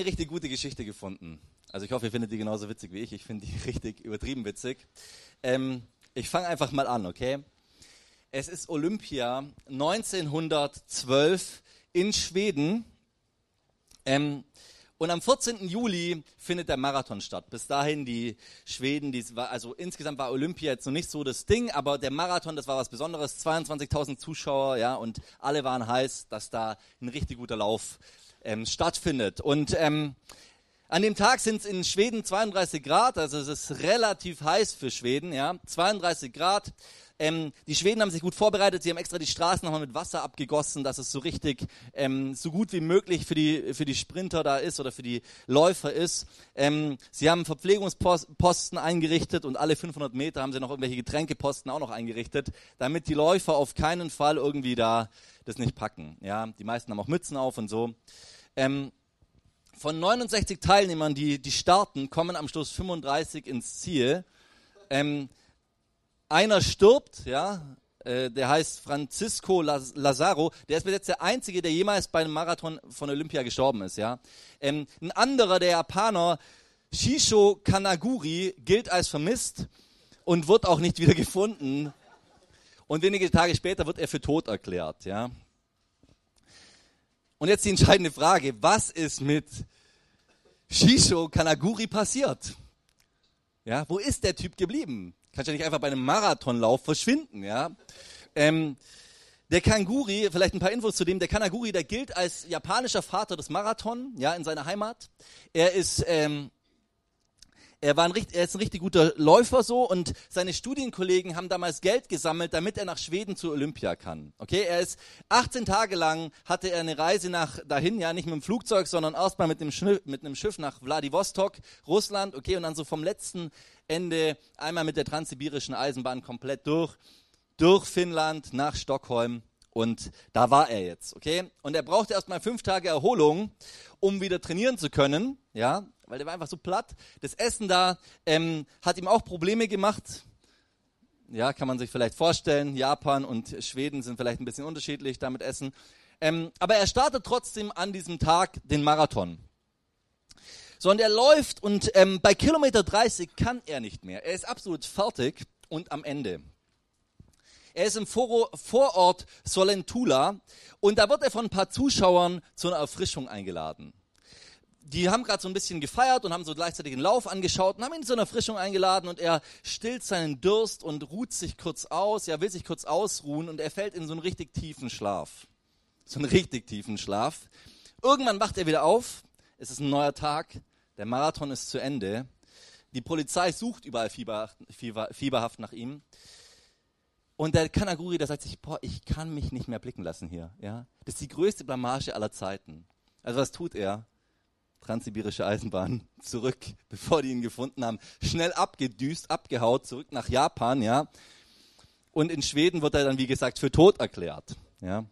eine richtig gute Geschichte gefunden. Also ich hoffe, ihr findet die genauso witzig wie ich. Ich finde die richtig übertrieben witzig. Ähm, ich fange einfach mal an, okay? Es ist Olympia 1912 in Schweden. Ähm, und am 14. Juli findet der Marathon statt. Bis dahin die Schweden, die also insgesamt war Olympia jetzt noch nicht so das Ding, aber der Marathon, das war was Besonderes. 22.000 Zuschauer, ja, und alle waren heiß, dass da ein richtig guter Lauf ähm, stattfindet. Und ähm, an dem Tag sind es in Schweden 32 Grad, also es ist relativ heiß für Schweden, ja, 32 Grad. Ähm, die Schweden haben sich gut vorbereitet, sie haben extra die Straßen nochmal mit Wasser abgegossen, dass es so richtig, ähm, so gut wie möglich für die, für die Sprinter da ist oder für die Läufer ist. Ähm, sie haben Verpflegungsposten eingerichtet und alle 500 Meter haben sie noch irgendwelche Getränkeposten auch noch eingerichtet, damit die Läufer auf keinen Fall irgendwie da das nicht packen. Ja, die meisten haben auch Mützen auf und so. Ähm, von 69 Teilnehmern, die, die starten, kommen am Schluss 35 ins Ziel. Ähm, einer stirbt, ja, äh, der heißt Francisco Lazaro, der ist bis jetzt der einzige, der jemals bei einem Marathon von Olympia gestorben ist, ja. Ähm, ein anderer, der Japaner, Shisho Kanaguri, gilt als vermisst und wird auch nicht wieder gefunden. Und wenige Tage später wird er für tot erklärt, ja. Und jetzt die entscheidende Frage, was ist mit Shisho Kanaguri passiert? Ja, wo ist der Typ geblieben? Kannst ja nicht einfach bei einem Marathonlauf verschwinden, ja. Ähm, der Kanguri, vielleicht ein paar Infos zu dem, der Kanaguri, der gilt als japanischer Vater des Marathon, ja, in seiner Heimat. Er ist, ähm, er, war ein, er ist ein richtig guter Läufer so und seine Studienkollegen haben damals Geld gesammelt, damit er nach Schweden zu Olympia kann. Okay, er ist 18 Tage lang hatte er eine Reise nach dahin, ja, nicht mit dem Flugzeug, sondern erstmal mit mit einem Schiff nach Vladivostok, Russland, okay, und dann so vom letzten Ende einmal mit der transsibirischen Eisenbahn komplett durch, durch Finnland nach Stockholm und da war er jetzt, okay? Und er brauchte erstmal fünf Tage Erholung, um wieder trainieren zu können, ja, weil der war einfach so platt. Das Essen da ähm, hat ihm auch Probleme gemacht. Ja, kann man sich vielleicht vorstellen. Japan und Schweden sind vielleicht ein bisschen unterschiedlich damit Essen. Ähm, aber er startet trotzdem an diesem Tag den Marathon. So, und er läuft und ähm, bei Kilometer 30 kann er nicht mehr. Er ist absolut fertig und am Ende. Er ist im Vorort Solentula und da wird er von ein paar Zuschauern zu einer Erfrischung eingeladen. Die haben gerade so ein bisschen gefeiert und haben so gleichzeitig den Lauf angeschaut und haben ihn zu einer Erfrischung eingeladen und er stillt seinen Durst und ruht sich kurz aus, er will sich kurz ausruhen und er fällt in so einen richtig tiefen Schlaf. So einen richtig tiefen Schlaf. Irgendwann wacht er wieder auf, es ist ein neuer Tag, der Marathon ist zu Ende. Die Polizei sucht überall fieberhaft, fieberhaft nach ihm. Und der Kanaguri, der sagt sich, boah, ich kann mich nicht mehr blicken lassen hier. Ja? Das ist die größte Blamage aller Zeiten. Also was tut er? Transsibirische Eisenbahn zurück, bevor die ihn gefunden haben. Schnell abgedüst, abgehaut, zurück nach Japan, ja. Und in Schweden wird er dann, wie gesagt, für tot erklärt. Ja.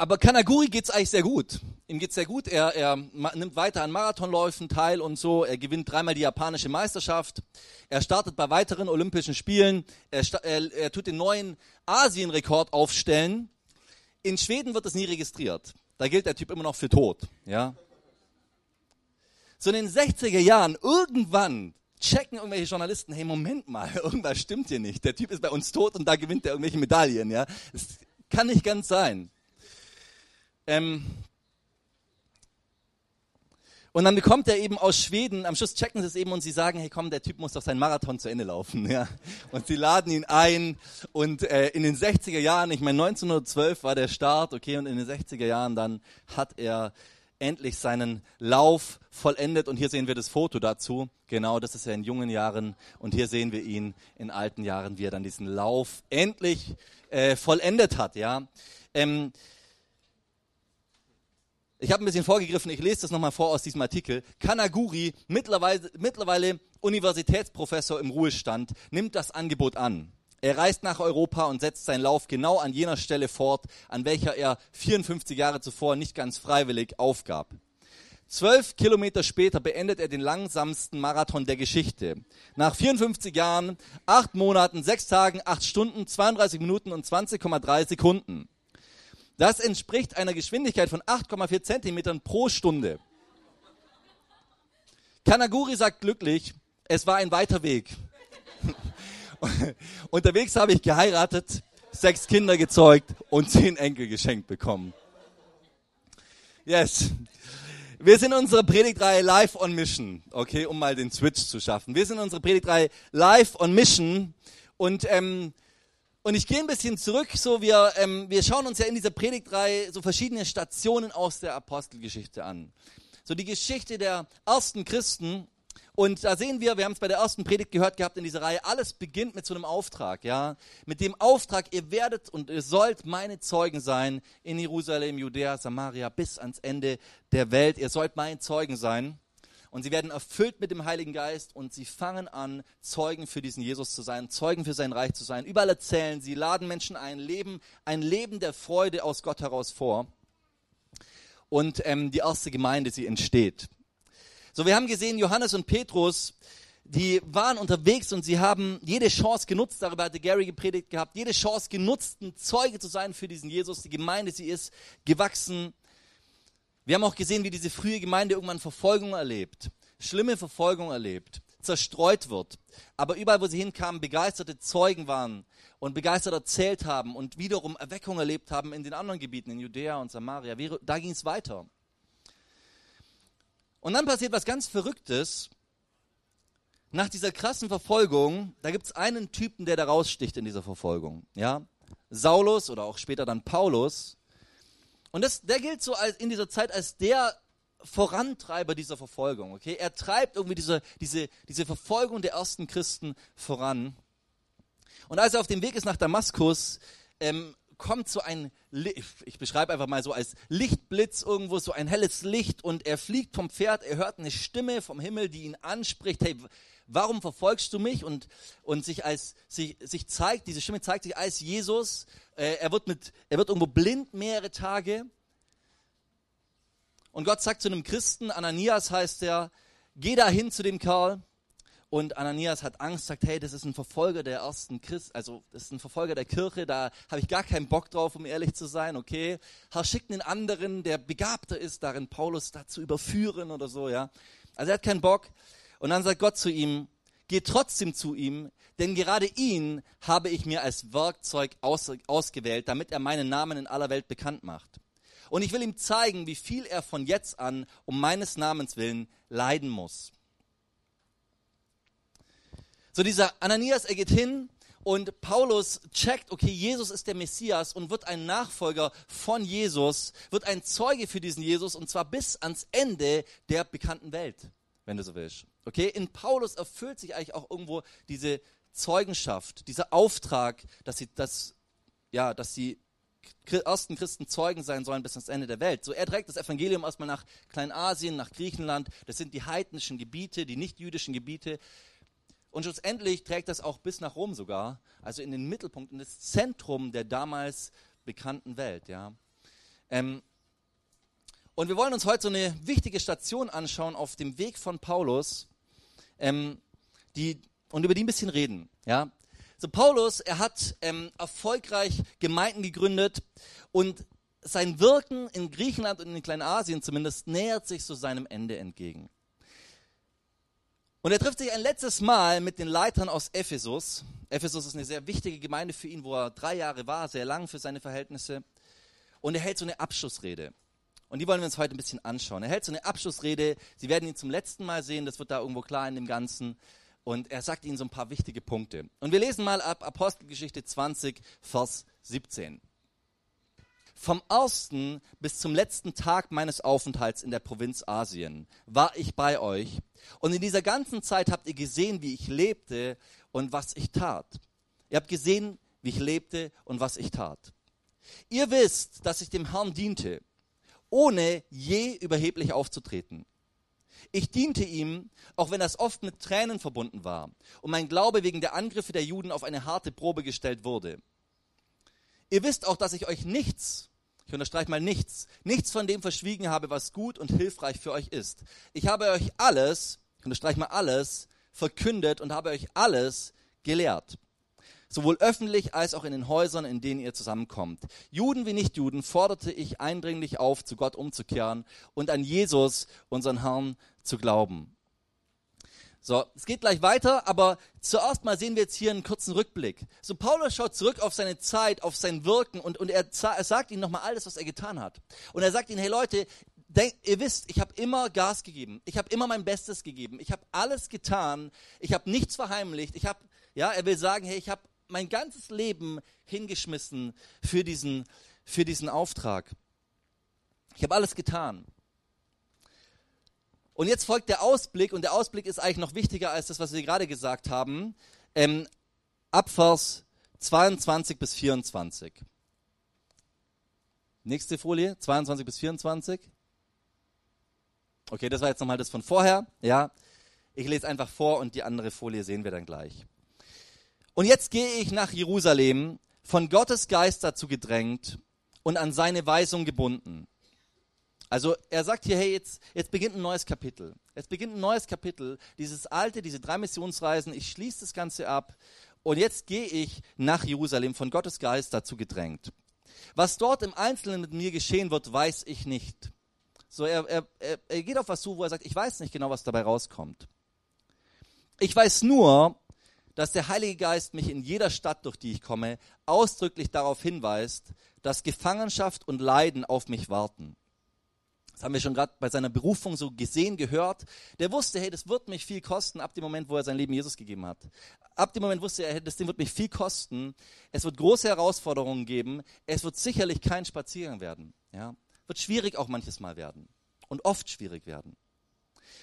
Aber Kanaguri geht's eigentlich sehr gut. Ihm geht's sehr gut. Er, er nimmt weiter an Marathonläufen teil und so. Er gewinnt dreimal die japanische Meisterschaft. Er startet bei weiteren Olympischen Spielen. Er, er, er tut den neuen Asienrekord aufstellen. In Schweden wird das nie registriert. Da gilt der Typ immer noch für tot. Ja. So in den 60er Jahren, irgendwann checken irgendwelche Journalisten, hey, Moment mal, irgendwas stimmt hier nicht. Der Typ ist bei uns tot und da gewinnt er irgendwelche Medaillen. Ja. Das kann nicht ganz sein. Ähm, und dann bekommt er eben aus Schweden, am Schluss checken sie es eben und sie sagen, hey komm, der Typ muss doch seinen Marathon zu Ende laufen. Ja. Und sie laden ihn ein und äh, in den 60er Jahren, ich meine 1912 war der Start, okay, und in den 60er Jahren dann hat er endlich seinen Lauf vollendet und hier sehen wir das Foto dazu. Genau, das ist er in jungen Jahren und hier sehen wir ihn in alten Jahren, wie er dann diesen Lauf endlich äh, vollendet hat. Ja. Ähm, ich habe ein bisschen vorgegriffen, ich lese das nochmal vor aus diesem Artikel. Kanaguri, mittlerweile, mittlerweile Universitätsprofessor im Ruhestand, nimmt das Angebot an. Er reist nach Europa und setzt seinen Lauf genau an jener Stelle fort, an welcher er 54 Jahre zuvor nicht ganz freiwillig aufgab. Zwölf Kilometer später beendet er den langsamsten Marathon der Geschichte. Nach 54 Jahren, acht Monaten, sechs Tagen, acht Stunden, 32 Minuten und 20,3 Sekunden. Das entspricht einer Geschwindigkeit von 8,4 Zentimetern pro Stunde. Kanaguri sagt glücklich, es war ein weiter Weg. Unterwegs habe ich geheiratet, sechs Kinder gezeugt und zehn Enkel geschenkt bekommen. Yes. Wir sind in unserer Predigtreihe Live on Mission, okay, um mal den Switch zu schaffen. Wir sind in unserer Predigtreihe Live on Mission und ähm, und ich gehe ein bisschen zurück, so wir, ähm, wir schauen uns ja in dieser Predigtreihe so verschiedene Stationen aus der Apostelgeschichte an. So die Geschichte der ersten Christen und da sehen wir, wir haben es bei der ersten Predigt gehört gehabt in dieser Reihe, alles beginnt mit so einem Auftrag, ja. Mit dem Auftrag, ihr werdet und ihr sollt meine Zeugen sein in Jerusalem, Judäa, Samaria bis ans Ende der Welt. Ihr sollt mein Zeugen sein. Und sie werden erfüllt mit dem Heiligen Geist und sie fangen an, Zeugen für diesen Jesus zu sein, Zeugen für sein Reich zu sein. Überall erzählen sie, laden Menschen ein, leben ein Leben der Freude aus Gott heraus vor. Und ähm, die erste Gemeinde, sie entsteht. So, wir haben gesehen, Johannes und Petrus, die waren unterwegs und sie haben jede Chance genutzt, darüber hatte Gary gepredigt gehabt, jede Chance genutzt, ein Zeuge zu sein für diesen Jesus. Die Gemeinde, sie ist gewachsen. Wir haben auch gesehen, wie diese frühe Gemeinde irgendwann Verfolgung erlebt, schlimme Verfolgung erlebt, zerstreut wird. Aber überall, wo sie hinkamen, begeisterte Zeugen waren und begeistert erzählt haben und wiederum Erweckung erlebt haben in den anderen Gebieten, in Judäa und Samaria. Da ging es weiter. Und dann passiert was ganz Verrücktes. Nach dieser krassen Verfolgung, da gibt es einen Typen, der da raussticht in dieser Verfolgung. Ja? Saulus oder auch später dann Paulus. Und das, der gilt so als, in dieser Zeit als der Vorantreiber dieser Verfolgung. Okay? Er treibt irgendwie diese, diese, diese Verfolgung der ersten Christen voran. Und als er auf dem Weg ist nach Damaskus, ähm, kommt so ein, ich beschreibe einfach mal so als Lichtblitz irgendwo, so ein helles Licht und er fliegt vom Pferd, er hört eine Stimme vom Himmel, die ihn anspricht, hey, warum verfolgst du mich? Und, und sich als, sich, sich zeigt, diese Stimme zeigt sich als Jesus, äh, er wird mit, er wird irgendwo blind mehrere Tage. Und Gott sagt zu einem Christen, Ananias heißt er, geh da hin zu dem Kerl, und Ananias hat Angst, sagt, hey, das ist ein Verfolger der ersten Christ, also das ist ein Verfolger der Kirche, da habe ich gar keinen Bock drauf, um ehrlich zu sein, okay. Herr, schickt einen anderen, der begabter ist, darin Paulus da zu überführen oder so, ja. Also er hat keinen Bock. Und dann sagt Gott zu ihm, geh trotzdem zu ihm, denn gerade ihn habe ich mir als Werkzeug aus, ausgewählt, damit er meinen Namen in aller Welt bekannt macht. Und ich will ihm zeigen, wie viel er von jetzt an um meines Namens willen leiden muss. So dieser Ananias, er geht hin und Paulus checkt, okay, Jesus ist der Messias und wird ein Nachfolger von Jesus, wird ein Zeuge für diesen Jesus und zwar bis ans Ende der bekannten Welt, wenn du so willst. Okay, in Paulus erfüllt sich eigentlich auch irgendwo diese Zeugenschaft, dieser Auftrag, dass sie das, ja, dass sie ersten Christen Zeugen sein sollen bis ans Ende der Welt. So, er trägt das Evangelium erstmal nach Kleinasien, nach Griechenland. Das sind die heidnischen Gebiete, die nicht jüdischen Gebiete. Und schlussendlich trägt das auch bis nach Rom sogar, also in den Mittelpunkt, in das Zentrum der damals bekannten Welt. Ja. Ähm, und wir wollen uns heute so eine wichtige Station anschauen auf dem Weg von Paulus ähm, die, und über die ein bisschen reden. Ja. So Paulus, er hat ähm, erfolgreich Gemeinden gegründet und sein Wirken in Griechenland und in Kleinasien zumindest nähert sich so seinem Ende entgegen. Und er trifft sich ein letztes Mal mit den Leitern aus Ephesus. Ephesus ist eine sehr wichtige Gemeinde für ihn, wo er drei Jahre war, sehr lang für seine Verhältnisse. Und er hält so eine Abschlussrede. Und die wollen wir uns heute ein bisschen anschauen. Er hält so eine Abschlussrede. Sie werden ihn zum letzten Mal sehen, das wird da irgendwo klar in dem Ganzen. Und er sagt ihnen so ein paar wichtige Punkte. Und wir lesen mal ab Apostelgeschichte 20, Vers 17. Vom ersten bis zum letzten Tag meines Aufenthalts in der Provinz Asien war ich bei euch und in dieser ganzen Zeit habt ihr gesehen, wie ich lebte und was ich tat. Ihr habt gesehen, wie ich lebte und was ich tat. Ihr wisst, dass ich dem Herrn diente, ohne je überheblich aufzutreten. Ich diente ihm, auch wenn das oft mit Tränen verbunden war und mein Glaube wegen der Angriffe der Juden auf eine harte Probe gestellt wurde. Ihr wisst auch, dass ich euch nichts, ich unterstreiche mal nichts, nichts von dem verschwiegen habe, was gut und hilfreich für euch ist. Ich habe euch alles, ich unterstreiche mal alles, verkündet und habe euch alles gelehrt. Sowohl öffentlich als auch in den Häusern, in denen ihr zusammenkommt. Juden wie Nichtjuden forderte ich eindringlich auf, zu Gott umzukehren und an Jesus, unseren Herrn, zu glauben. So, es geht gleich weiter, aber zuerst mal sehen wir jetzt hier einen kurzen Rückblick. So, Paulus schaut zurück auf seine Zeit, auf sein Wirken und, und er, er sagt ihnen nochmal alles, was er getan hat. Und er sagt ihnen, hey Leute, denk, ihr wisst, ich habe immer Gas gegeben. Ich habe immer mein Bestes gegeben. Ich habe alles getan. Ich habe nichts verheimlicht. Ich habe, ja, er will sagen, hey, ich habe mein ganzes Leben hingeschmissen für diesen, für diesen Auftrag. Ich habe alles getan. Und jetzt folgt der Ausblick, und der Ausblick ist eigentlich noch wichtiger als das, was wir gerade gesagt haben. Ähm, ab Vers 22 bis 24. Nächste Folie, 22 bis 24. Okay, das war jetzt nochmal das von vorher. Ja, ich lese einfach vor und die andere Folie sehen wir dann gleich. Und jetzt gehe ich nach Jerusalem, von Gottes Geist dazu gedrängt und an seine Weisung gebunden. Also er sagt hier, hey, jetzt, jetzt beginnt ein neues Kapitel. Jetzt beginnt ein neues Kapitel. Dieses alte, diese drei Missionsreisen, ich schließe das Ganze ab. Und jetzt gehe ich nach Jerusalem, von Gottes Geist dazu gedrängt. Was dort im Einzelnen mit mir geschehen wird, weiß ich nicht. So, er, er, er geht auf was zu, wo er sagt, ich weiß nicht genau, was dabei rauskommt. Ich weiß nur, dass der Heilige Geist mich in jeder Stadt, durch die ich komme, ausdrücklich darauf hinweist, dass Gefangenschaft und Leiden auf mich warten. Das haben wir schon gerade bei seiner Berufung so gesehen, gehört. Der wusste, hey, das wird mich viel kosten, ab dem Moment, wo er sein Leben Jesus gegeben hat. Ab dem Moment wusste er, das Ding wird mich viel kosten. Es wird große Herausforderungen geben. Es wird sicherlich kein Spaziergang werden. Ja? Wird schwierig auch manches Mal werden. Und oft schwierig werden.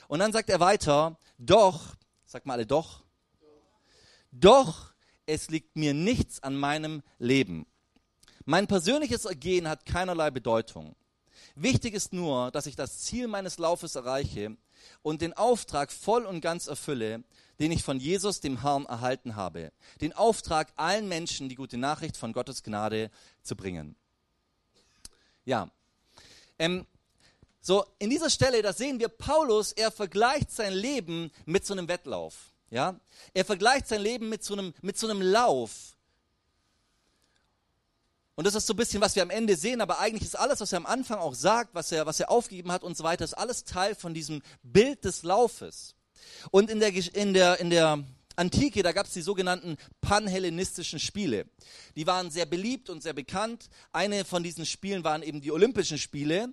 Und dann sagt er weiter, doch, sag mal alle doch, doch, es liegt mir nichts an meinem Leben. Mein persönliches Ergehen hat keinerlei Bedeutung. Wichtig ist nur, dass ich das Ziel meines Laufes erreiche und den Auftrag voll und ganz erfülle, den ich von Jesus, dem Herrn, erhalten habe. Den Auftrag, allen Menschen die gute Nachricht von Gottes Gnade zu bringen. Ja. Ähm, so, in dieser Stelle, da sehen wir Paulus, er vergleicht sein Leben mit so einem Wettlauf. Ja? Er vergleicht sein Leben mit so einem, mit so einem Lauf. Und das ist so ein bisschen, was wir am Ende sehen, aber eigentlich ist alles, was er am Anfang auch sagt, was er, was er aufgegeben hat und so weiter, ist alles Teil von diesem Bild des Laufes. Und in der, in der, in der Antike, da gab es die sogenannten panhellenistischen Spiele. Die waren sehr beliebt und sehr bekannt. Eine von diesen Spielen waren eben die Olympischen Spiele,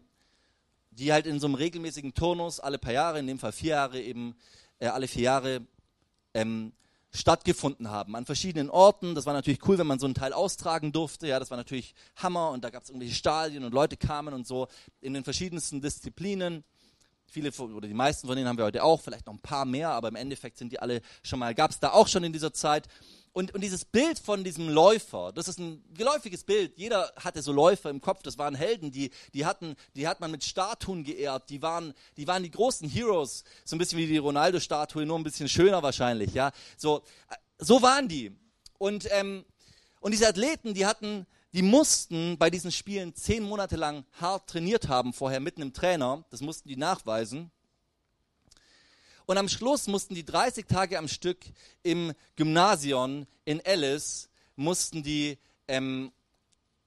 die halt in so einem regelmäßigen Turnus alle paar Jahre, in dem Fall vier Jahre eben, äh, alle vier Jahre ähm, stattgefunden haben an verschiedenen Orten. Das war natürlich cool, wenn man so einen Teil austragen durfte. Ja, das war natürlich Hammer und da gab es irgendwelche Stadien und Leute kamen und so in den verschiedensten Disziplinen. Viele oder die meisten von denen haben wir heute auch, vielleicht noch ein paar mehr, aber im Endeffekt sind die alle schon mal, gab es da auch schon in dieser Zeit. Und, und dieses Bild von diesem Läufer, das ist ein geläufiges Bild. Jeder hatte so Läufer im Kopf. Das waren Helden, die, die, hatten, die hat man mit Statuen geehrt. Die waren, die waren die großen Heroes. So ein bisschen wie die Ronaldo-Statue, nur ein bisschen schöner wahrscheinlich. Ja, so, äh, so waren die. Und, ähm, und diese Athleten, die hatten, die mussten bei diesen Spielen zehn Monate lang hart trainiert haben, vorher mit einem Trainer. Das mussten die nachweisen. Und am Schluss mussten die 30 Tage am Stück im Gymnasium in Alice, mussten die, ähm,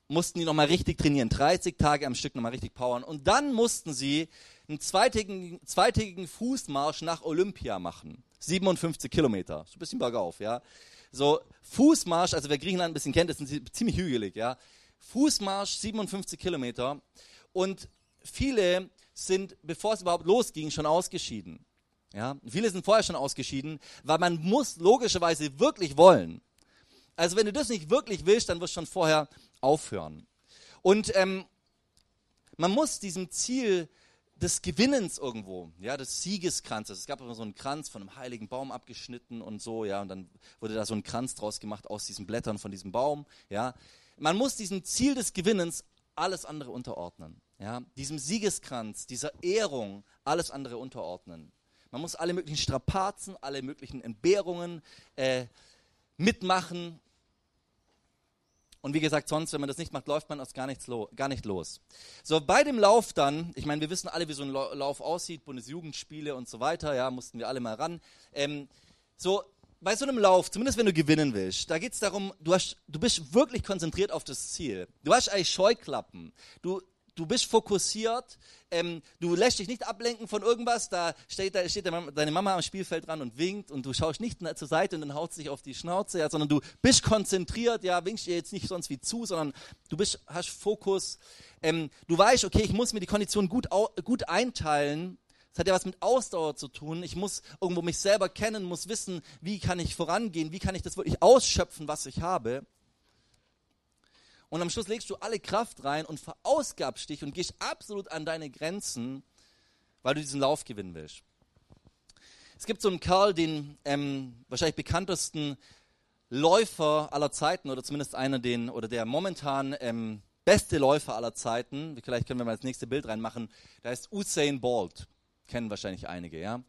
mussten die nochmal richtig trainieren. 30 Tage am Stück nochmal richtig powern. Und dann mussten sie einen zweitägigen, zweitägigen Fußmarsch nach Olympia machen. 57 Kilometer. So ein bisschen bergauf, ja. So, Fußmarsch, also wer Griechenland ein bisschen kennt, ist ziemlich hügelig, ja. Fußmarsch 57 Kilometer. Und viele sind, bevor es überhaupt losging, schon ausgeschieden. Ja, viele sind vorher schon ausgeschieden, weil man muss logischerweise wirklich wollen. Also wenn du das nicht wirklich willst, dann wirst du schon vorher aufhören. Und ähm, man muss diesem Ziel des Gewinnens irgendwo, ja, des Siegeskranzes. Es gab immer so einen Kranz von einem heiligen Baum abgeschnitten und so, ja, und dann wurde da so ein Kranz draus gemacht aus diesen Blättern von diesem Baum, ja. Man muss diesem Ziel des Gewinnens alles andere unterordnen, ja. Diesem Siegeskranz, dieser Ehrung alles andere unterordnen. Man muss alle möglichen Strapazen, alle möglichen Entbehrungen äh, mitmachen. Und wie gesagt, sonst, wenn man das nicht macht, läuft man aus gar, nichts gar nicht los. So, bei dem Lauf dann, ich meine, wir wissen alle, wie so ein Lauf aussieht, Bundesjugendspiele und so weiter, ja, mussten wir alle mal ran. Ähm, so, bei so einem Lauf, zumindest wenn du gewinnen willst, da geht es darum, du, hast, du bist wirklich konzentriert auf das Ziel. Du hast eigentlich Scheuklappen. Du, du bist fokussiert, ähm, du lässt dich nicht ablenken von irgendwas, da steht, da steht deine Mama am Spielfeld dran und winkt und du schaust nicht zur Seite und dann haut sich auf die Schnauze, ja, sondern du bist konzentriert, ja, winkst dir jetzt nicht sonst wie zu, sondern du bist, hast Fokus. Ähm, du weißt, okay, ich muss mir die Kondition gut, gut einteilen, das hat ja was mit Ausdauer zu tun. Ich muss irgendwo mich selber kennen, muss wissen, wie kann ich vorangehen, wie kann ich das wirklich ausschöpfen, was ich habe. Und am Schluss legst du alle Kraft rein und verausgabst dich und gehst absolut an deine Grenzen, weil du diesen Lauf gewinnen willst. Es gibt so einen Kerl, den ähm, wahrscheinlich bekanntesten Läufer aller Zeiten oder zumindest einer den oder der momentan ähm, beste Läufer aller Zeiten. Vielleicht können wir mal das nächste Bild reinmachen. Da ist Usain Bolt. Kennen wahrscheinlich einige, ja.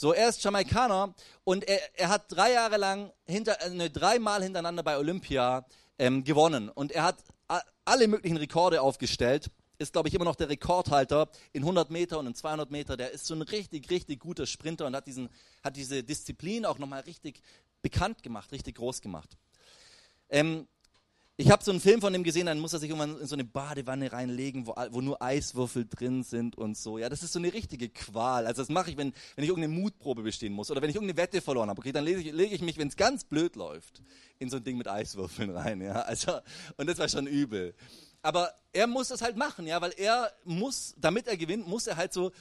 So, er ist Jamaikaner und er, er hat drei Jahre lang hinter, äh, ne, dreimal hintereinander bei Olympia ähm, gewonnen. Und er hat alle möglichen Rekorde aufgestellt. Ist, glaube ich, immer noch der Rekordhalter in 100 Meter und in 200 Meter. Der ist so ein richtig, richtig guter Sprinter und hat, diesen, hat diese Disziplin auch nochmal richtig bekannt gemacht, richtig groß gemacht. Ähm, ich habe so einen Film von dem gesehen, dann muss er sich irgendwann in so eine Badewanne reinlegen, wo, wo nur Eiswürfel drin sind und so. Ja, das ist so eine richtige Qual. Also das mache ich, wenn, wenn ich irgendeine Mutprobe bestehen muss oder wenn ich irgendeine Wette verloren habe. Okay, dann lege ich, lege ich mich, wenn es ganz blöd läuft, in so ein Ding mit Eiswürfeln rein. Ja, also und das war schon übel. Aber er muss das halt machen, ja, weil er muss, damit er gewinnt, muss er halt so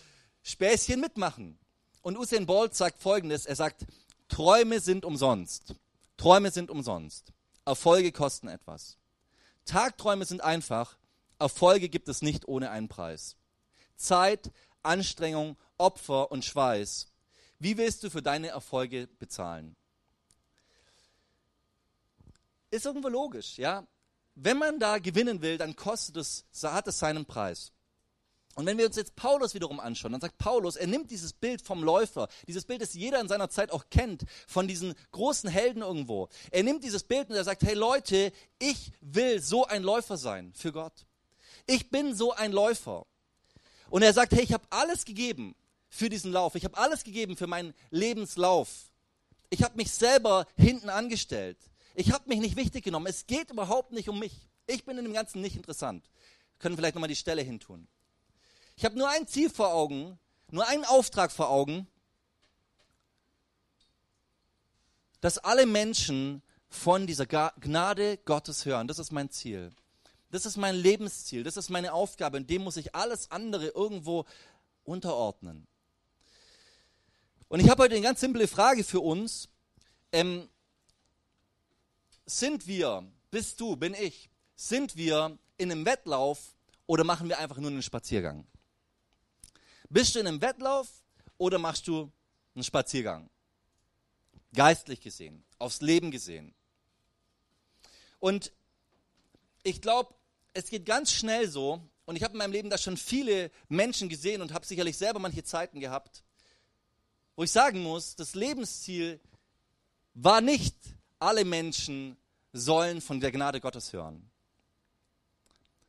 Späßchen mitmachen. Und Usain Bolt sagt Folgendes: Er sagt, Träume sind umsonst. Träume sind umsonst. Erfolge kosten etwas. Tagträume sind einfach, Erfolge gibt es nicht ohne einen Preis. Zeit, Anstrengung, Opfer und Schweiß. Wie willst du für deine Erfolge bezahlen? Ist irgendwo logisch, ja? Wenn man da gewinnen will, dann kostet es, hat es seinen Preis. Und wenn wir uns jetzt Paulus wiederum anschauen, dann sagt Paulus, er nimmt dieses Bild vom Läufer, dieses Bild, das jeder in seiner Zeit auch kennt, von diesen großen Helden irgendwo. Er nimmt dieses Bild und er sagt, hey Leute, ich will so ein Läufer sein für Gott. Ich bin so ein Läufer. Und er sagt, hey, ich habe alles gegeben für diesen Lauf. Ich habe alles gegeben für meinen Lebenslauf. Ich habe mich selber hinten angestellt. Ich habe mich nicht wichtig genommen. Es geht überhaupt nicht um mich. Ich bin in dem Ganzen nicht interessant. Wir können vielleicht nochmal die Stelle hintun. Ich habe nur ein Ziel vor Augen, nur einen Auftrag vor Augen, dass alle Menschen von dieser Gnade Gottes hören. Das ist mein Ziel. Das ist mein Lebensziel. Das ist meine Aufgabe. Und dem muss ich alles andere irgendwo unterordnen. Und ich habe heute eine ganz simple Frage für uns. Ähm, sind wir, bist du, bin ich, sind wir in einem Wettlauf oder machen wir einfach nur einen Spaziergang? Bist du in einem Wettlauf oder machst du einen Spaziergang? Geistlich gesehen, aufs Leben gesehen. Und ich glaube, es geht ganz schnell so, und ich habe in meinem Leben da schon viele Menschen gesehen und habe sicherlich selber manche Zeiten gehabt, wo ich sagen muss, das Lebensziel war nicht, alle Menschen sollen von der Gnade Gottes hören.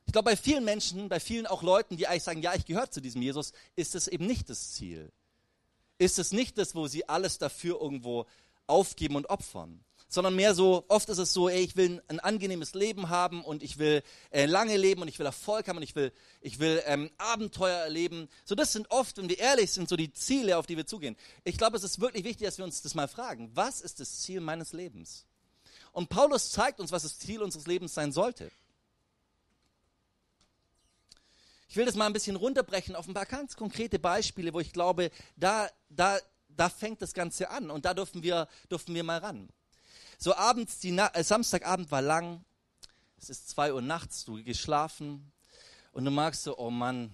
Ich glaube, bei vielen Menschen, bei vielen auch Leuten, die eigentlich sagen, ja, ich gehöre zu diesem Jesus, ist es eben nicht das Ziel. Ist es nicht das, wo sie alles dafür irgendwo aufgeben und opfern. Sondern mehr so, oft ist es so, ey, ich will ein, angenehmes Leben haben und ich will äh, lange leben und ich will Erfolg haben und ich will, ich will ähm, Abenteuer erleben. So, das sind oft, wenn wir ehrlich sind, so die Ziele, auf die wir zugehen. Ich glaube, es ist wirklich wichtig, dass wir uns das mal fragen. Was ist das Ziel meines Lebens? Und Paulus zeigt uns, was das Ziel unseres Lebens sein sollte. Ich will das mal ein bisschen runterbrechen auf ein paar ganz konkrete Beispiele, wo ich glaube, da, da, da fängt das Ganze an und da dürfen wir, dürfen wir mal ran. So abends, die Na äh, Samstagabend war lang, es ist zwei Uhr nachts, du geschlafen und du magst so, oh Mann,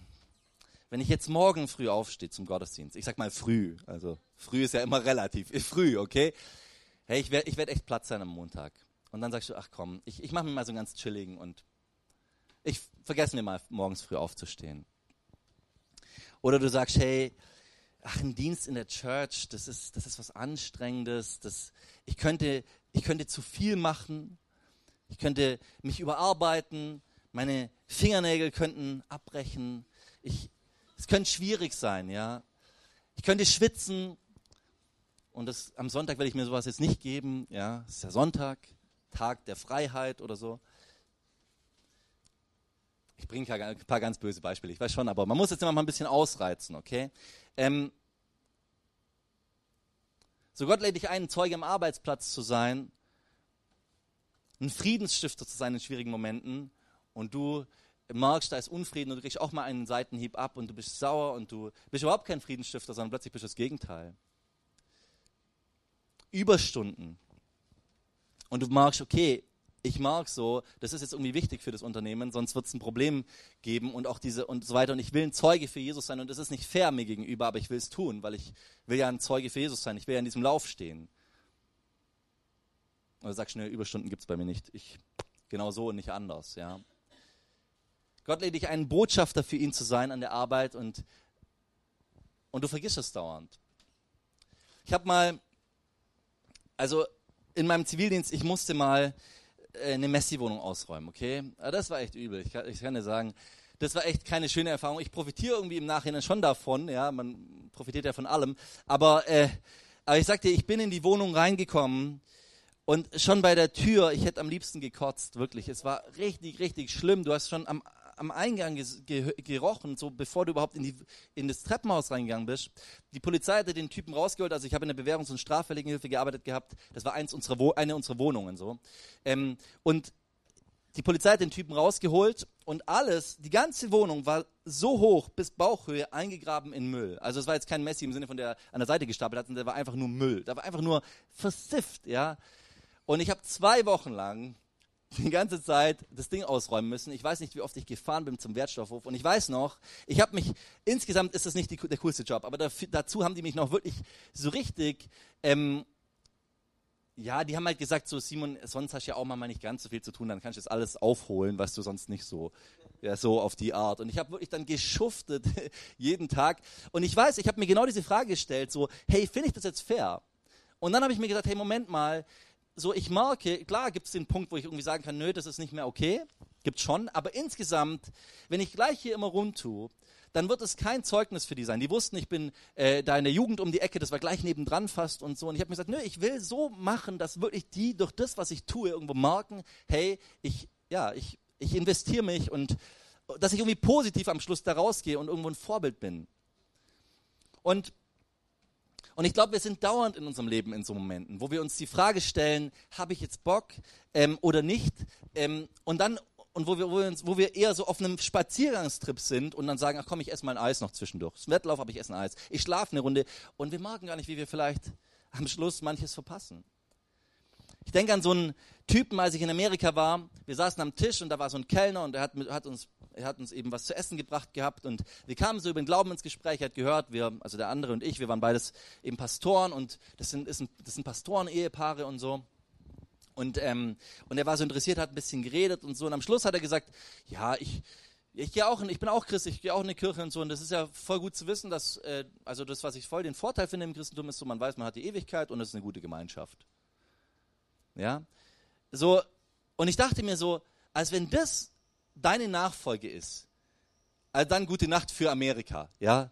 wenn ich jetzt morgen früh aufstehe zum Gottesdienst, ich sag mal früh, also früh ist ja immer relativ, früh, okay? Hey, ich werde ich werd echt Platz sein am Montag. Und dann sagst du, ach komm, ich, ich mache mir mal so einen ganz chilligen und ich vergesse mir mal morgens früh aufzustehen. Oder du sagst, hey, ach, ein Dienst in der Church, das ist, das ist was Anstrengendes, das, ich, könnte, ich könnte zu viel machen, ich könnte mich überarbeiten, meine Fingernägel könnten abbrechen, ich, es könnte schwierig sein, ja. Ich könnte schwitzen und das, am Sonntag werde ich mir sowas jetzt nicht geben. Ja, es ist ja Sonntag, Tag der Freiheit oder so. Ich bringe ein paar ganz böse Beispiele, ich weiß schon, aber man muss jetzt immer mal ein bisschen ausreizen, okay? Ähm, so Gott lädt dich ein, Zeuge am Arbeitsplatz zu sein, ein Friedensstifter zu sein in schwierigen Momenten und du merkst, da ist Unfrieden und du kriegst auch mal einen Seitenhieb ab und du bist sauer und du bist überhaupt kein Friedensstifter, sondern plötzlich bist du das Gegenteil. Überstunden. Und du merkst, okay, ich mag so, das ist jetzt irgendwie wichtig für das Unternehmen, sonst wird es ein Problem geben und auch diese und so weiter. Und ich will ein Zeuge für Jesus sein und das ist nicht fair mir gegenüber, aber ich will es tun, weil ich will ja ein Zeuge für Jesus sein. Ich will ja in diesem Lauf stehen. Oder sag schnell, Überstunden gibt es bei mir nicht. Ich genau so und nicht anders, ja. Gott lädt dich ein, Botschafter für ihn zu sein an der Arbeit und, und du vergisst es dauernd. Ich habe mal, also in meinem Zivildienst, ich musste mal eine Messi-Wohnung ausräumen, okay? Aber das war echt übel. Ich kann, ich kann dir sagen, das war echt keine schöne Erfahrung. Ich profitiere irgendwie im Nachhinein schon davon, ja, man profitiert ja von allem. Aber, äh, aber ich sag dir, ich bin in die Wohnung reingekommen und schon bei der Tür, ich hätte am liebsten gekotzt, wirklich. Es war richtig, richtig schlimm. Du hast schon am, am Eingang gerochen, so bevor du überhaupt in, die, in das Treppenhaus reingegangen bist. Die Polizei hatte den Typen rausgeholt, also ich habe in der Bewährungs- und Straffälligenhilfe gearbeitet gehabt. Das war eins unserer eine unserer Wohnungen so. Ähm, und die Polizei hat den Typen rausgeholt und alles, die ganze Wohnung war so hoch bis Bauchhöhe eingegraben in Müll. Also es war jetzt kein Messi im Sinne von der an der Seite gestapelt hat, sondern der war einfach nur Müll. Da war einfach nur versifft, ja. Und ich habe zwei Wochen lang die ganze Zeit das Ding ausräumen müssen. Ich weiß nicht, wie oft ich gefahren bin zum Wertstoffhof. Und ich weiß noch, ich habe mich, insgesamt ist das nicht die, der coolste Job, aber dafür, dazu haben die mich noch wirklich so richtig, ähm, ja, die haben halt gesagt, so Simon, sonst hast du ja auch mal nicht ganz so viel zu tun, dann kannst du das alles aufholen, was du sonst nicht so, ja, so auf die Art. Und ich habe wirklich dann geschuftet jeden Tag. Und ich weiß, ich habe mir genau diese Frage gestellt, so, hey, finde ich das jetzt fair? Und dann habe ich mir gesagt, hey, Moment mal, so ich merke, klar gibt es den Punkt, wo ich irgendwie sagen kann, nö, das ist nicht mehr okay, gibt schon, aber insgesamt, wenn ich gleich hier immer rund tue, dann wird es kein Zeugnis für die sein. Die wussten, ich bin äh, da in der Jugend um die Ecke, das war gleich nebendran fast und so. Und ich habe mir gesagt, nö, ich will so machen, dass wirklich die durch das, was ich tue, irgendwo merken, hey, ich, ja, ich, ich investiere mich und dass ich irgendwie positiv am Schluss da rausgehe und irgendwo ein Vorbild bin. Und und ich glaube, wir sind dauernd in unserem Leben in so Momenten, wo wir uns die Frage stellen, habe ich jetzt Bock ähm, oder nicht? Ähm, und dann und wo wir, wo, wir uns, wo wir eher so auf einem Spaziergangstrip sind und dann sagen, ach komm, ich esse mal ein Eis noch zwischendurch. Das Wettlauf, aber ich esse ein Eis. Ich schlafe eine Runde und wir merken gar nicht, wie wir vielleicht am Schluss manches verpassen. Ich denke an so einen Typen, als ich in Amerika war. Wir saßen am Tisch und da war so ein Kellner und er hat, hat uns er hat uns eben was zu essen gebracht gehabt und wir kamen so über den Glauben ins Gespräch, er hat gehört, wir, also der andere und ich, wir waren beides eben Pastoren und das sind, ist ein, das sind Pastoren-Ehepaare und so. Und, ähm, und er war so interessiert, hat ein bisschen geredet und so. Und am Schluss hat er gesagt, ja, ich, ich gehe auch, in, ich bin auch Christ, ich gehe auch in die Kirche und so. Und das ist ja voll gut zu wissen, dass, äh, also das, was ich voll den Vorteil finde im Christentum, ist so, man weiß, man hat die Ewigkeit und es ist eine gute Gemeinschaft. Ja, so. Und ich dachte mir so, als wenn das deine Nachfolge ist, also dann gute Nacht für Amerika, ja.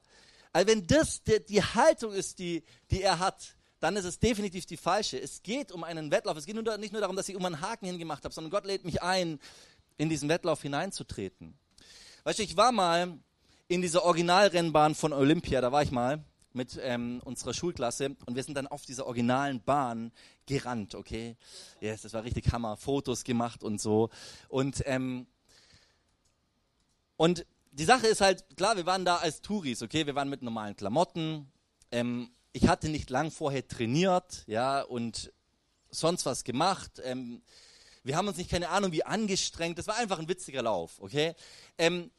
Also wenn das die, die Haltung ist, die, die er hat, dann ist es definitiv die falsche. Es geht um einen Wettlauf. Es geht nur, nicht nur darum, dass ich um einen Haken hingemacht habe, sondern Gott lädt mich ein, in diesen Wettlauf hineinzutreten. Weißt du, ich war mal in dieser Originalrennbahn von Olympia, da war ich mal mit ähm, unserer Schulklasse und wir sind dann auf dieser originalen Bahn gerannt, okay? Yes, das war richtig Hammer, Fotos gemacht und so. Und ähm, und die Sache ist halt, klar, wir waren da als Touris, okay, wir waren mit normalen Klamotten. Ähm, ich hatte nicht lang vorher trainiert, ja, und sonst was gemacht. Ähm, wir haben uns nicht, keine Ahnung, wie angestrengt. Das war einfach ein witziger Lauf, okay? Ähm,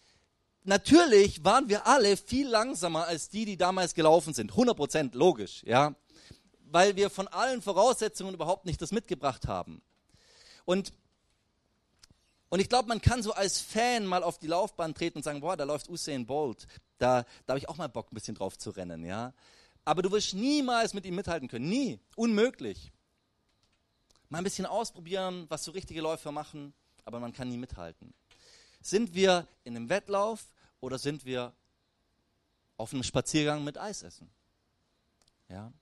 natürlich waren wir alle viel langsamer als die, die damals gelaufen sind. 100% logisch, ja? Weil wir von allen Voraussetzungen überhaupt nicht das mitgebracht haben. Und und ich glaube, man kann so als Fan mal auf die Laufbahn treten und sagen, boah, da läuft Usain Bolt. Da, da habe ich auch mal Bock, ein bisschen drauf zu rennen, ja. Aber du wirst niemals mit ihm mithalten können. Nie. Unmöglich. Mal ein bisschen ausprobieren, was so richtige Läufer machen, aber man kann nie mithalten. Sind wir in einem Wettlauf oder sind wir auf einem Spaziergang mit Eis essen? Ja.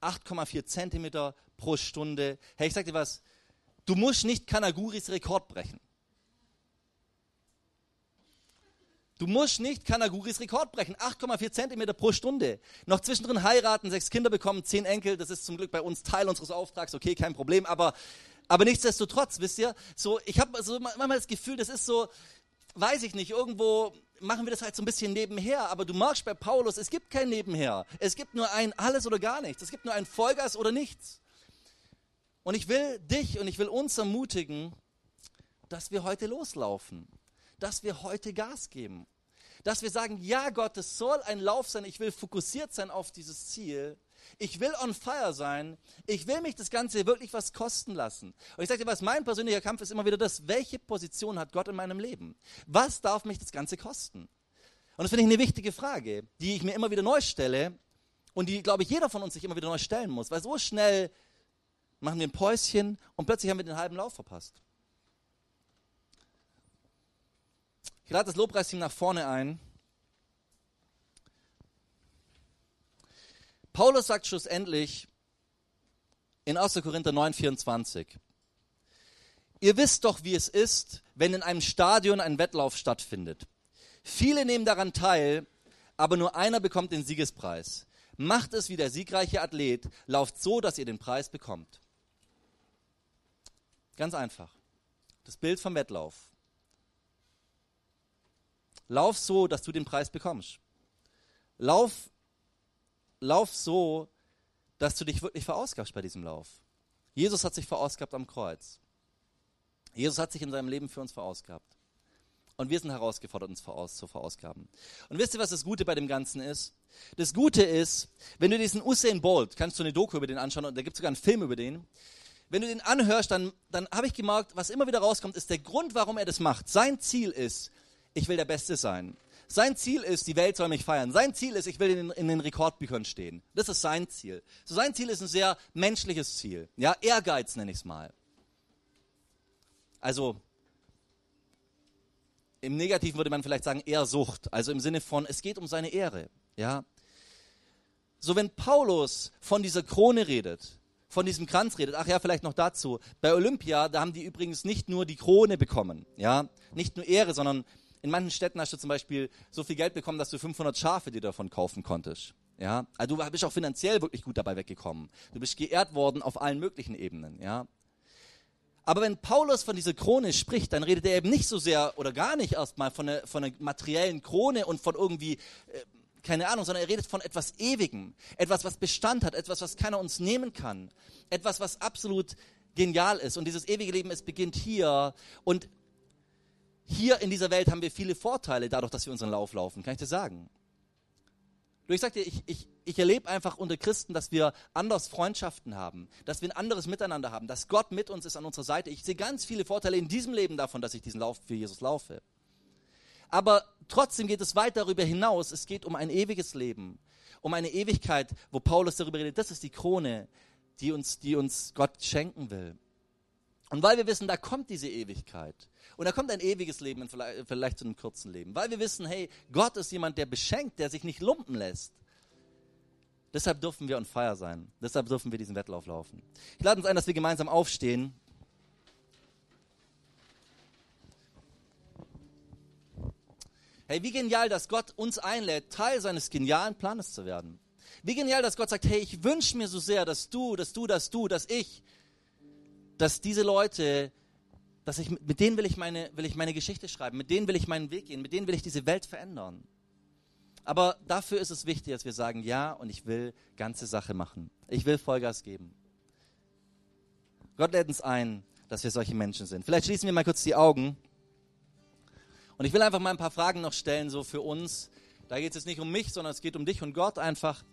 8,4 Zentimeter pro Stunde. Hey, ich sag dir was, du musst nicht Kanaguris Rekord brechen. Du musst nicht Kanaguris Rekord brechen. 8,4 Zentimeter pro Stunde. Noch zwischendrin heiraten, sechs Kinder bekommen, zehn Enkel. Das ist zum Glück bei uns Teil unseres Auftrags. Okay, kein Problem. Aber, aber nichtsdestotrotz, wisst ihr, so, ich habe so manchmal das Gefühl, das ist so, weiß ich nicht, irgendwo machen wir das halt so ein bisschen nebenher. Aber du merkst bei Paulus, es gibt kein Nebenher. Es gibt nur ein Alles oder gar nichts. Es gibt nur ein Vollgas oder nichts. Und ich will dich und ich will uns ermutigen, dass wir heute loslaufen dass wir heute Gas geben. Dass wir sagen, ja Gott, es soll ein Lauf sein, ich will fokussiert sein auf dieses Ziel. Ich will on fire sein. Ich will mich das Ganze wirklich was kosten lassen. Und ich sage dir was, mein persönlicher Kampf ist immer wieder das, welche Position hat Gott in meinem Leben? Was darf mich das Ganze kosten? Und das finde ich eine wichtige Frage, die ich mir immer wieder neu stelle und die, glaube ich, jeder von uns sich immer wieder neu stellen muss. Weil so schnell machen wir ein Päuschen und plötzlich haben wir den halben Lauf verpasst. Ich lade das Lobpreisteam nach vorne ein. Paulus sagt schlussendlich in 1. Korinther 9, 24, ihr wisst doch, wie es ist, wenn in einem Stadion ein Wettlauf stattfindet. Viele nehmen daran teil, aber nur einer bekommt den Siegespreis. Macht es wie der siegreiche Athlet, lauft so, dass ihr den Preis bekommt. Ganz einfach. Das Bild vom Wettlauf. Lauf so, dass du den Preis bekommst. Lauf, lauf so, dass du dich wirklich verausgabst bei diesem Lauf. Jesus hat sich verausgabt am Kreuz. Jesus hat sich in seinem Leben für uns verausgabt. Und wir sind herausgefordert, uns voraus, zu verausgaben. Und wisst ihr, was das Gute bei dem Ganzen ist? Das Gute ist, wenn du diesen Usain Bolt, kannst du eine Doku über den anschauen, und da gibt es sogar einen Film über den. Wenn du den anhörst, dann, dann habe ich gemerkt, was immer wieder rauskommt, ist der Grund, warum er das macht. Sein Ziel ist, ich will der Beste sein. Sein Ziel ist, die Welt soll mich feiern. Sein Ziel ist, ich will in, in den Rekordbüchern stehen. Das ist sein Ziel. So sein Ziel ist ein sehr menschliches Ziel. Ja, Ehrgeiz nenne ich es mal. Also, im Negativen würde man vielleicht sagen Ehrsucht. Also im Sinne von, es geht um seine Ehre. Ja. So, wenn Paulus von dieser Krone redet, von diesem Kranz redet, ach ja, vielleicht noch dazu. Bei Olympia, da haben die übrigens nicht nur die Krone bekommen. Ja. Nicht nur Ehre, sondern in manchen Städten hast du zum Beispiel so viel Geld bekommen, dass du 500 Schafe dir davon kaufen konntest. Ja, also du bist auch finanziell wirklich gut dabei weggekommen. Du bist geehrt worden auf allen möglichen Ebenen. Ja, aber wenn Paulus von dieser Krone spricht, dann redet er eben nicht so sehr oder gar nicht erstmal von einer, von einer materiellen Krone und von irgendwie, äh, keine Ahnung, sondern er redet von etwas Ewigem. Etwas, was Bestand hat, etwas, was keiner uns nehmen kann. Etwas, was absolut genial ist. Und dieses ewige Leben, es beginnt hier. Und hier in dieser Welt haben wir viele Vorteile dadurch, dass wir unseren Lauf laufen, kann ich dir sagen. Ich sag dir, ich, ich, ich erlebe einfach unter Christen, dass wir anders Freundschaften haben, dass wir ein anderes Miteinander haben, dass Gott mit uns ist an unserer Seite. Ich sehe ganz viele Vorteile in diesem Leben davon, dass ich diesen Lauf für Jesus laufe. Aber trotzdem geht es weit darüber hinaus. Es geht um ein ewiges Leben, um eine Ewigkeit, wo Paulus darüber redet. Das ist die Krone, die uns, die uns Gott schenken will. Und weil wir wissen, da kommt diese Ewigkeit. Und da kommt ein ewiges Leben, vielleicht, vielleicht zu einem kurzen Leben. Weil wir wissen, hey, Gott ist jemand, der beschenkt, der sich nicht lumpen lässt. Deshalb dürfen wir on fire sein. Deshalb dürfen wir diesen Wettlauf laufen. Ich lade uns ein, dass wir gemeinsam aufstehen. Hey, wie genial, dass Gott uns einlädt, Teil seines genialen Planes zu werden. Wie genial, dass Gott sagt, hey, ich wünsche mir so sehr, dass du, dass du, dass du, dass ich dass diese Leute, dass ich, mit denen will ich, meine, will ich meine Geschichte schreiben, mit denen will ich meinen Weg gehen, mit denen will ich diese Welt verändern. Aber dafür ist es wichtig, dass wir sagen, ja, und ich will ganze Sache machen. Ich will Vollgas geben. Gott lädt uns ein, dass wir solche Menschen sind. Vielleicht schließen wir mal kurz die Augen. Und ich will einfach mal ein paar Fragen noch stellen, so für uns. Da geht es jetzt nicht um mich, sondern es geht um dich und Gott einfach.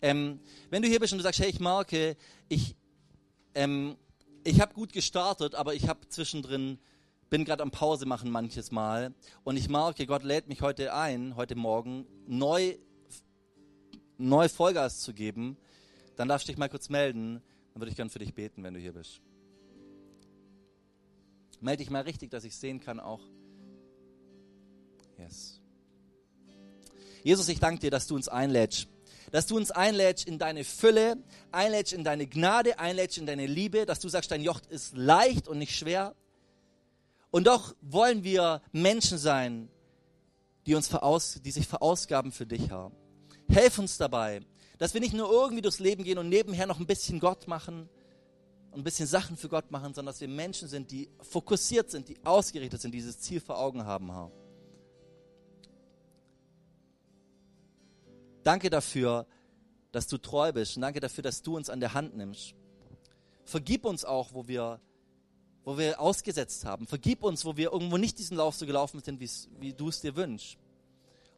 Ähm, wenn du hier bist und du sagst, hey, ich merke, ich, ähm, ich habe gut gestartet, aber ich habe zwischendrin, bin gerade am Pause machen manches Mal und ich merke, Gott lädt mich heute ein, heute Morgen, neu, neu Vollgas zu geben, dann darfst du dich mal kurz melden, dann würde ich gern für dich beten, wenn du hier bist. Melde dich mal richtig, dass ich sehen kann auch. Yes. Jesus, ich danke dir, dass du uns einlädst, dass du uns einlädst in deine Fülle, einlädst in deine Gnade, einlädst in deine Liebe, dass du sagst, dein Joch ist leicht und nicht schwer. Und doch wollen wir Menschen sein, die, uns veraus, die sich verausgaben für dich, Herr. Helf uns dabei, dass wir nicht nur irgendwie durchs Leben gehen und nebenher noch ein bisschen Gott machen und ein bisschen Sachen für Gott machen, sondern dass wir Menschen sind, die fokussiert sind, die ausgerichtet sind, dieses Ziel vor Augen haben, Herr. Danke dafür, dass du treu bist und danke dafür, dass du uns an der Hand nimmst. Vergib uns auch, wo wir, wo wir ausgesetzt haben. Vergib uns, wo wir irgendwo nicht diesen Lauf so gelaufen sind, wie du es dir wünschst.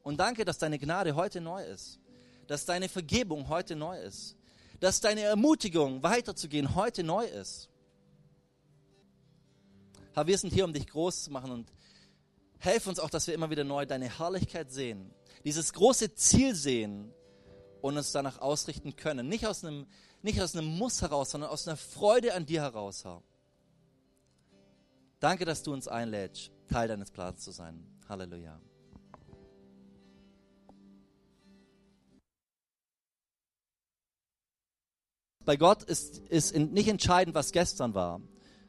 Und danke, dass deine Gnade heute neu ist. Dass deine Vergebung heute neu ist. Dass deine Ermutigung, weiterzugehen, heute neu ist. Herr, wir sind hier, um dich groß zu machen und helf uns auch, dass wir immer wieder neu deine Herrlichkeit sehen dieses große Ziel sehen und uns danach ausrichten können. Nicht aus einem, nicht aus einem Muss heraus, sondern aus einer Freude an dir heraus, Herr. Danke, dass du uns einlädst, Teil deines Plans zu sein. Halleluja. Bei Gott ist, ist nicht entscheidend, was gestern war.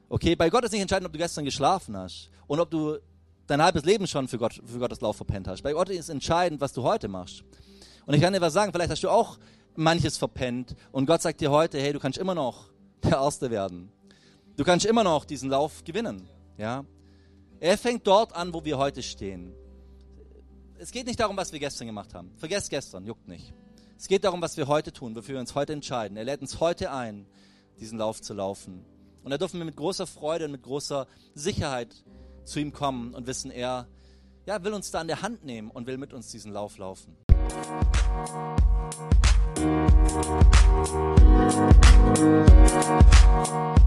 Okay, bei Gott ist nicht entscheidend, ob du gestern geschlafen hast und ob du dein halbes Leben schon für, Gott, für Gottes Lauf verpennt hast. Bei Gott ist entscheidend, was du heute machst. Und ich kann dir was sagen, vielleicht hast du auch manches verpennt und Gott sagt dir heute, hey, du kannst immer noch der Erste werden. Du kannst immer noch diesen Lauf gewinnen. Ja? Er fängt dort an, wo wir heute stehen. Es geht nicht darum, was wir gestern gemacht haben. Vergesst gestern, juckt nicht. Es geht darum, was wir heute tun, wofür wir uns heute entscheiden. Er lädt uns heute ein, diesen Lauf zu laufen. Und da dürfen wir mit großer Freude und mit großer Sicherheit zu ihm kommen und wissen, er ja, will uns da an der Hand nehmen und will mit uns diesen Lauf laufen. Musik